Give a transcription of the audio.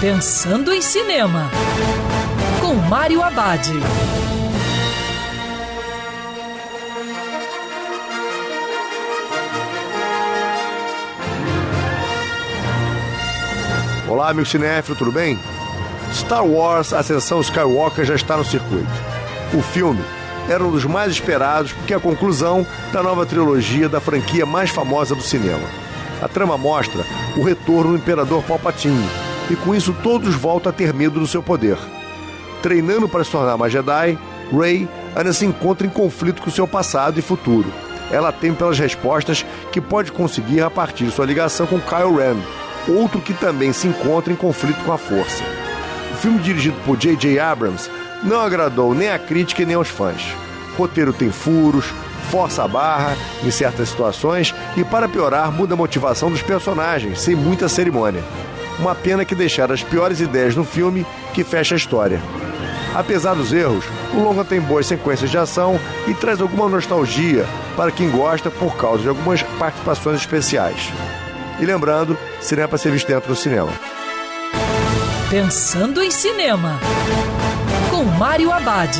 Pensando em Cinema, com Mário Abad. Olá, amigo cinéfilo, tudo bem? Star Wars Ascensão Skywalker já está no circuito. O filme era um dos mais esperados porque é a conclusão da nova trilogia da franquia mais famosa do cinema. A trama mostra o retorno do Imperador Palpatine e com isso todos voltam a ter medo do seu poder. Treinando para se tornar uma Jedi, Rey ainda se encontra em conflito com seu passado e futuro. Ela teme pelas respostas que pode conseguir a partir de sua ligação com Kylo Ren, outro que também se encontra em conflito com a força. O filme dirigido por J.J. Abrams não agradou nem a crítica nem aos fãs. O roteiro tem furos, força a barra em certas situações e, para piorar, muda a motivação dos personagens, sem muita cerimônia. Uma pena que deixaram as piores ideias no filme que fecha a história. Apesar dos erros, o longa tem boas sequências de ação e traz alguma nostalgia para quem gosta por causa de algumas participações especiais. E lembrando, cinema para ser visto dentro do cinema. Pensando em Cinema, com Mário Abad.